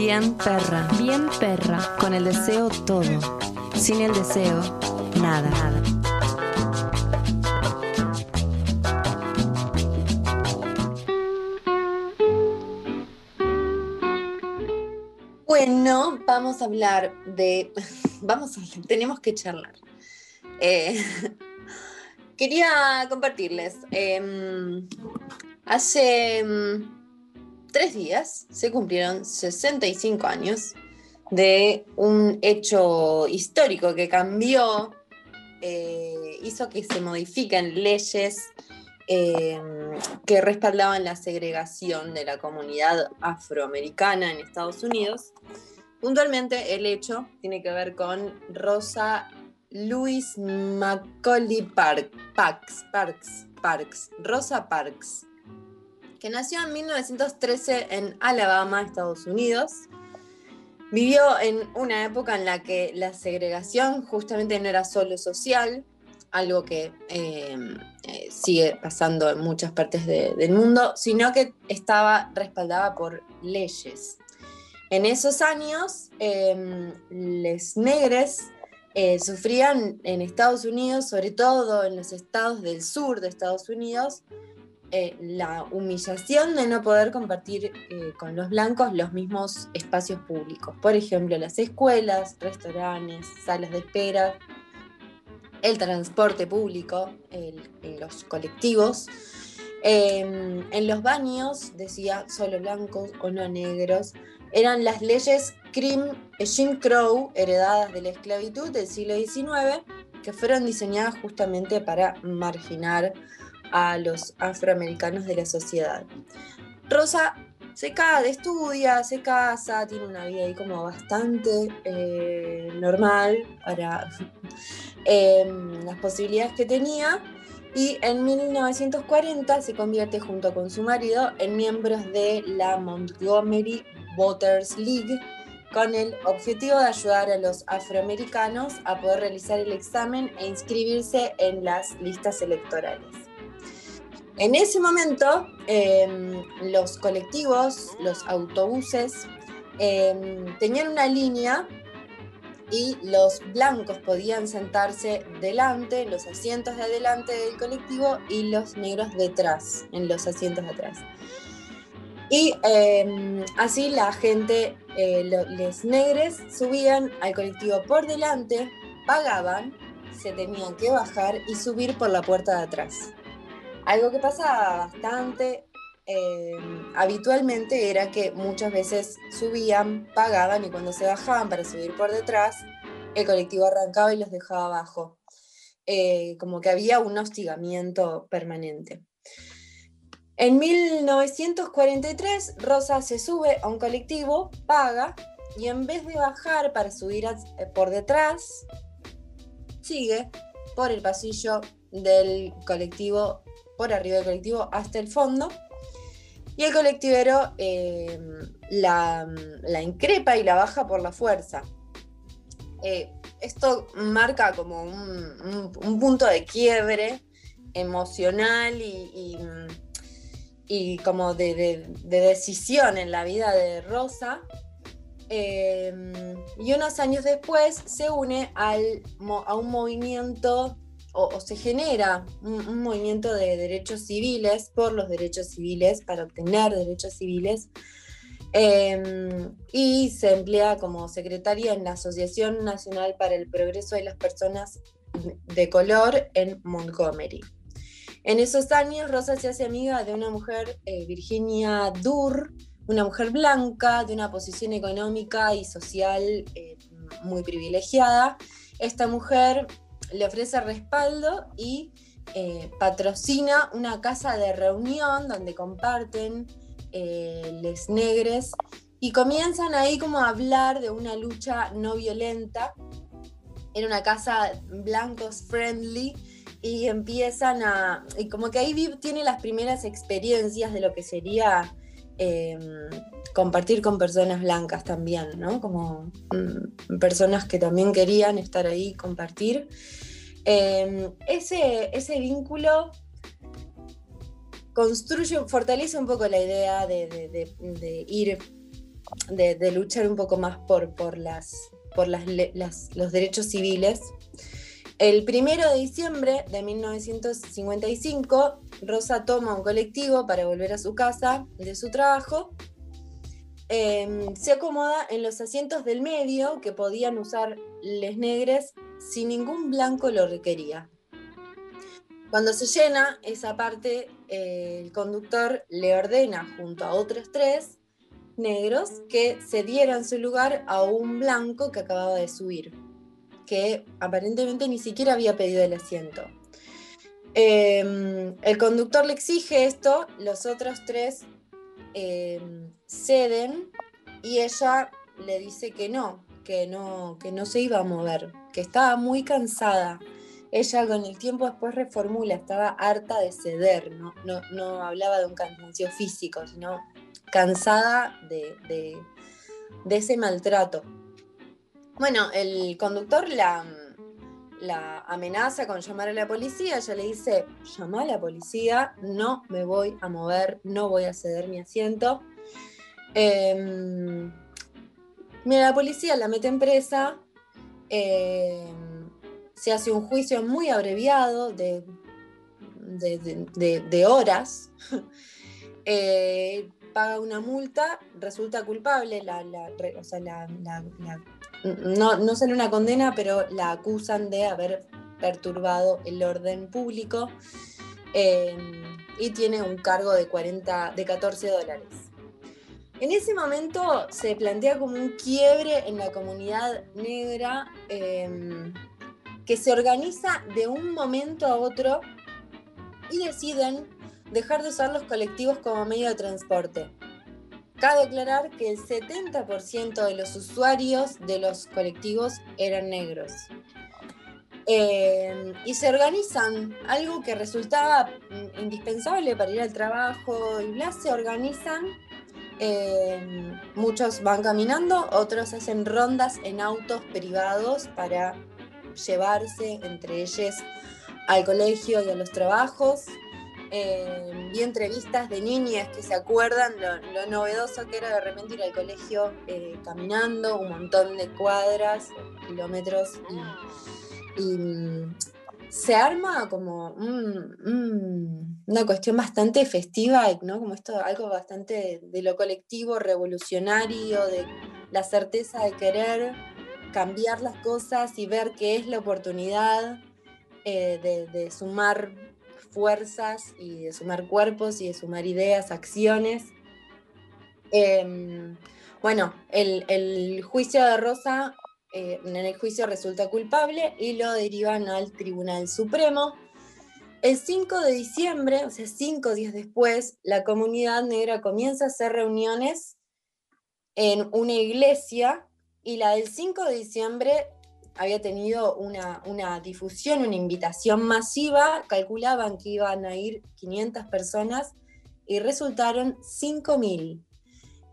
Bien perra. Bien perra. Con el deseo todo. Sin el deseo, nada. Bueno, vamos a hablar de. Vamos a tenemos que charlar. Eh, quería compartirles. Em, hace em, tres días se cumplieron 65 años de un hecho histórico que cambió, eh, hizo que se modifiquen leyes eh, que respaldaban la segregación de la comunidad afroamericana en Estados Unidos. Puntualmente el hecho tiene que ver con Rosa Louise Macaulay Parks, Parks, Parks, Rosa Parks, que nació en 1913 en Alabama, Estados Unidos. Vivió en una época en la que la segregación justamente no era solo social, algo que em, eh, sigue pasando en muchas partes del mundo, sino que estaba respaldada por leyes. En esos años, eh, les negres eh, sufrían en Estados Unidos, sobre todo en los estados del sur de Estados Unidos, eh, la humillación de no poder compartir eh, con los blancos los mismos espacios públicos. Por ejemplo, las escuelas, restaurantes, salas de espera, el transporte público, los colectivos. Em, en los baños decía solo blancos o no negros. Eran las leyes Jim Crow heredadas de la esclavitud del siglo XIX que fueron diseñadas justamente para marginar a los afroamericanos de la sociedad. Rosa se casa, estudia, se casa, tiene una vida ahí como bastante eh, normal para em, las posibilidades que tenía y en 1940 se convierte junto con su marido en miembros de la Montgomery Voters League con el objetivo de ayudar a los afroamericanos a poder realizar el examen e inscribirse en las listas electorales. En ese momento, em, los colectivos, los autobuses, em, tenían una línea y los blancos podían sentarse delante, los asientos de adelante del colectivo, y los negros detrás, en los asientos de atrás. Y em, así la gente, eh, los negros, subían al colectivo por delante, pagaban, se tenían que bajar y subir por la puerta de atrás. Algo que pasaba bastante eh, habitualmente era que muchas veces subían, pagaban y cuando se bajaban para subir por detrás, el colectivo arrancaba y los dejaba abajo. Eh, como que había un hostigamiento permanente. En 1943, Rosa se sube a un colectivo, paga, y en vez de bajar para subir eh, por detrás, sigue por el pasillo del colectivo por arriba del colectivo hasta el fondo. Y el colectivero eh, la, increpa y la baja por la fuerza. Eh, esto marca como un, punto de quiebre emocional y, y, como de, decisión en la vida de Rosa. Eh, y unos años después se une al, a un movimiento o, se genera un, movimiento de derechos civiles por los derechos civiles, para obtener derechos civiles, em, y se emplea como secretaria en la Asociación Nacional para el Progreso de las Personas de Color en Montgomery. En esos años, Rosa se hace amiga de una mujer, eh, Virginia Durr, una mujer blanca de una posición económica y social eh, muy privilegiada. Esta mujer le ofrece respaldo y eh, patrocina una casa de reunión donde comparten eh, les negres y comienzan ahí como a hablar de una lucha no violenta. Era una casa blancos friendly y empiezan a, y como que ahí tiene las primeras experiencias de lo que sería em, compartir con personas blancas también, ¿no? Como mm, personas que también querían estar ahí, compartir. Em, ese, ese vínculo construye, fortalece un poco la idea de, ir de, luchar un poco más por, por, las, por las, los derechos civiles. El primero de diciembre de 1955, Rosa toma un colectivo para volver a su casa de su trabajo. Em, se acomoda en los asientos del medio que podían usar les negres si ningún blanco lo requería. Cuando se llena esa parte, eh, el conductor le ordena junto a otros tres negros que cedieran su lugar a un blanco que acababa de subir, que aparentemente ni siquiera había pedido el asiento. Em, el conductor le exige esto, los otros tres em, ceden y ella le dice que no, que no, que no se iba a mover, que estaba muy cansada ella con el tiempo después reformula, estaba harta de ceder, no, no, hablaba de un cansancio físico, sino cansada de, ese maltrato. Bueno, el conductor la, la amenaza con llamar a la policía, ella le dice, llama a la policía, no me voy a mover, no voy a ceder mi asiento. Em, mira, la policía la mete en presa. Em, se hace un juicio muy abreviado de, de, horas, eh, paga una multa, resulta culpable, o sea, no, sale una condena, pero la acusan de haber perturbado el orden público eh, y tiene un cargo de, 40, de 14 dólares. En ese momento se plantea como un quiebre en la comunidad negra. Eh, que se organiza de un momento a otro y deciden dejar de usar los colectivos como medio de transporte. Cabe aclarar que el 70% de los usuarios de los colectivos eran negros. Eh, y se organizan, algo que resultaba indispensable para ir al trabajo y bla, se organizan. Eh, muchos van caminando, otros hacen rondas en autos privados para llevarse entre ellos al colegio y a los trabajos. Eh, vi entrevistas de niñas que se acuerdan lo, novedoso que era de repente ir al colegio eh, caminando un montón de cuadras, kilómetros y, mm, se arma como una cuestión bastante festiva, ¿no? Como esto, algo bastante de lo colectivo, revolucionario, de la certeza de querer cambiar las cosas y ver qué es la oportunidad eh, de, sumar fuerzas y de sumar cuerpos y de sumar ideas, acciones. Em, bueno, el, juicio de Rosa, eh, en el juicio resulta culpable y lo derivan al Tribunal Supremo. El 5 de diciembre, o sea, cinco días después, la comunidad negra comienza a hacer reuniones en una iglesia y la del 5 de diciembre había tenido una, difusión, una invitación masiva, calculaban que iban a ir 500 personas y resultaron 5.000.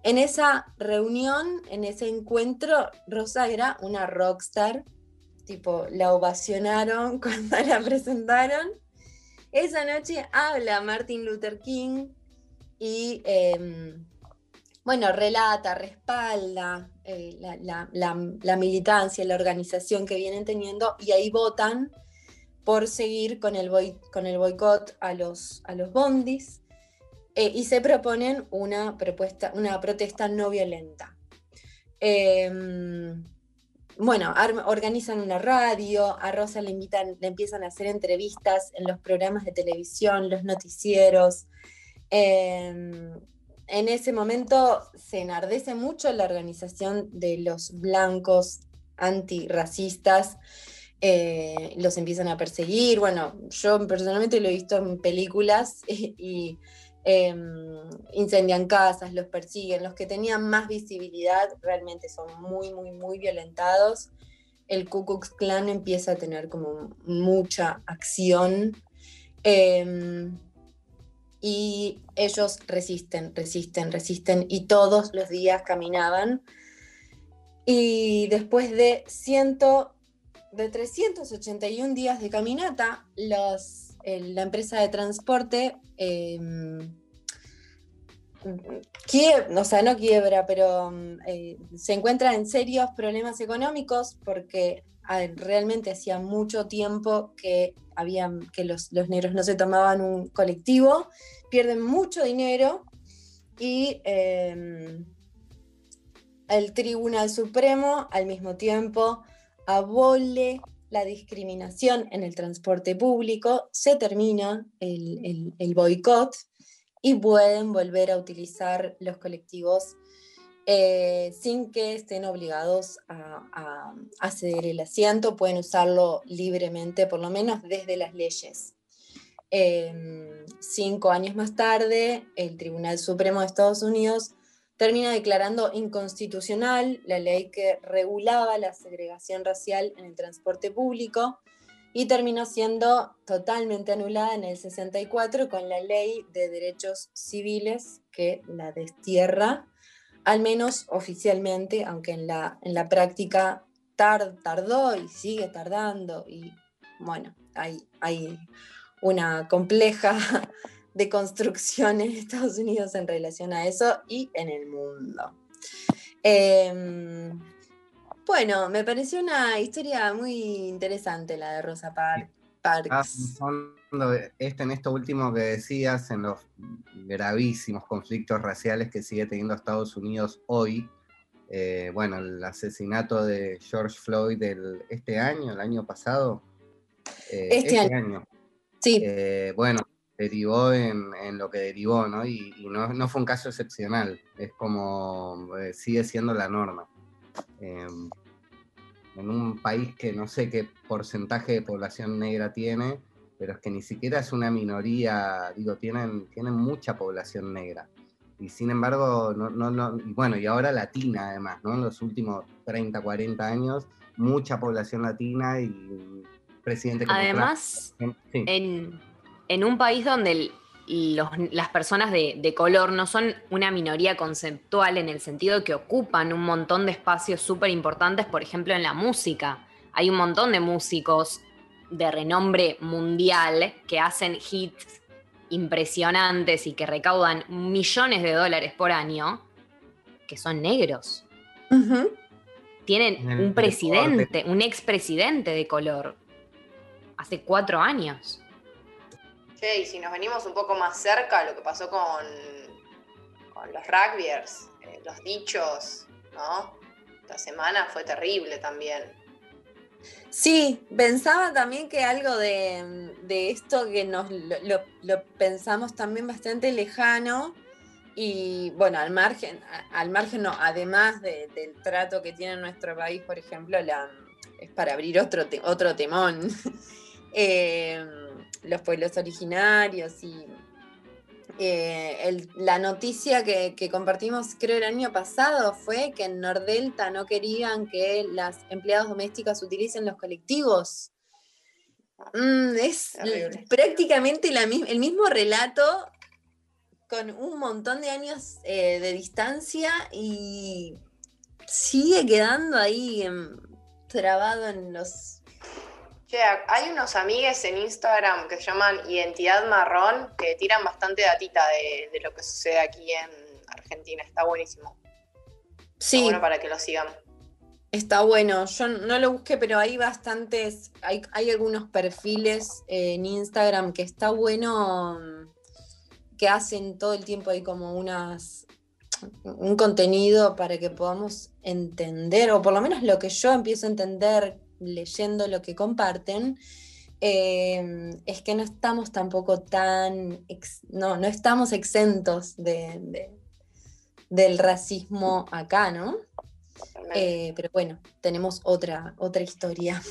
En esa reunión, en ese encuentro, Rosa era una rockstar, tipo, la ovacionaron cuando la presentaron. Esa noche habla Martin Luther King y em, bueno, relata, respalda eh, la, militancia, la organización que vienen teniendo y ahí votan por seguir con el, boicot a los, a los bondis eh, y se proponen una, propuesta, una protesta no violenta. Em, bueno, organizan una radio, a Rosa le invitan, le empiezan a hacer entrevistas en los programas de televisión, los noticieros. Em, en ese momento se enardece mucho la organización de los blancos antirracistas, eh, los empiezan a perseguir. Bueno, yo personalmente lo he visto en películas y, em, incendian casas, los persiguen. Los que tenían más visibilidad realmente son muy, muy, muy violentados. El Ku Klux Klan empieza a tener como mucha acción. Em, y ellos resisten, resisten, resisten y todos los días caminaban. Y después de, ciento, de 381 días de caminata, los, la empresa de transporte em, o sea, no quiebra, pero mm, eh, se encuentra en serios problemas económicos porque realmente hacía mucho tiempo que, que los, negros no se tomaban un colectivo, pierden mucho dinero y em, el Tribunal Supremo al mismo tiempo abole la discriminación en el transporte público, se termina el, el boicot y pueden volver a utilizar los colectivos eh, sin que estén obligados a, a, ceder el asiento, pueden usarlo libremente, por lo menos desde las leyes. Em, cinco años más tarde, el Tribunal Supremo de Estados Unidos termina declarando inconstitucional la ley que regulaba la segregación racial en el transporte público y terminó siendo totalmente anulada en el 64 con la ley de derechos civiles que la destierra al menos oficialmente, aunque en la, en la práctica tardó y sigue tardando. Y bueno, hay, hay una compleja deconstrucción en Estados Unidos en relación a eso y en el mundo. Em, bueno, me pareció una historia muy interesante la de Rosa Parks. Ah, este en esto último que decías, en los gravísimos conflictos raciales que sigue teniendo Estados Unidos hoy, eh, bueno, el asesinato de George Floyd del, este año, el año pasado. Eh, este, este, año. Sí. Eh, bueno, derivó en, lo que derivó, ¿no? Y, no, fue un caso excepcional, es como sigue siendo la norma. Em, en un país que no sé qué porcentaje de población negra tiene, pero es que ni siquiera es una minoría, digo, tienen, tienen mucha población negra. Y sin embargo, no, no, no, y bueno, y ahora latina además, ¿no? En los últimos 30, 40 años, mucha población latina y presidente como Además, en, en, un país donde las personas de, de, color no son una minoría conceptual en el sentido que ocupan un montón de espacios súper importantes, por ejemplo, en la música. Hay un montón de músicos de renombre mundial que hacen hits impresionantes y que recaudan millones de dólares por año, que son negros. Tienen un presidente, un expresidente de color, hace cuatro años. Che, y si nos venimos un poco más cerca, lo que pasó con, con los rugbyers, eh, los dichos, ¿no? Esta semana fue terrible también. Sí, pensaba también que algo de, esto que nos lo, pensamos también bastante lejano y bueno, al margen, al margen no, además del trato que tiene nuestro país, por ejemplo, la, es para abrir otro, otro temón. Eh, los pueblos originarios y eh, la noticia que, compartimos, creo, el año pasado fue que en Nordelta no querían que las empleadas domésticas utilicen los colectivos. Mm, es prácticamente el mismo relato con un montón de años eh, de distancia y sigue quedando ahí em, trabado en los Che, hay unos amigues en Instagram que se llaman Identidad Marrón que tiran bastante datita de, lo que sucede aquí en Argentina. Está buenísimo. Sí. bueno para que lo sigan. Está bueno, yo no lo busqué, pero hay bastantes, hay, algunos perfiles en Instagram que está bueno, que hacen todo el tiempo ahí como unas, un contenido para que podamos entender, o por lo menos lo que yo empiezo a entender leyendo lo que comparten, em, es que no estamos tampoco tan, no, no estamos exentos de, del racismo acá, ¿no? Eh, pero bueno, tenemos otra, otra historia.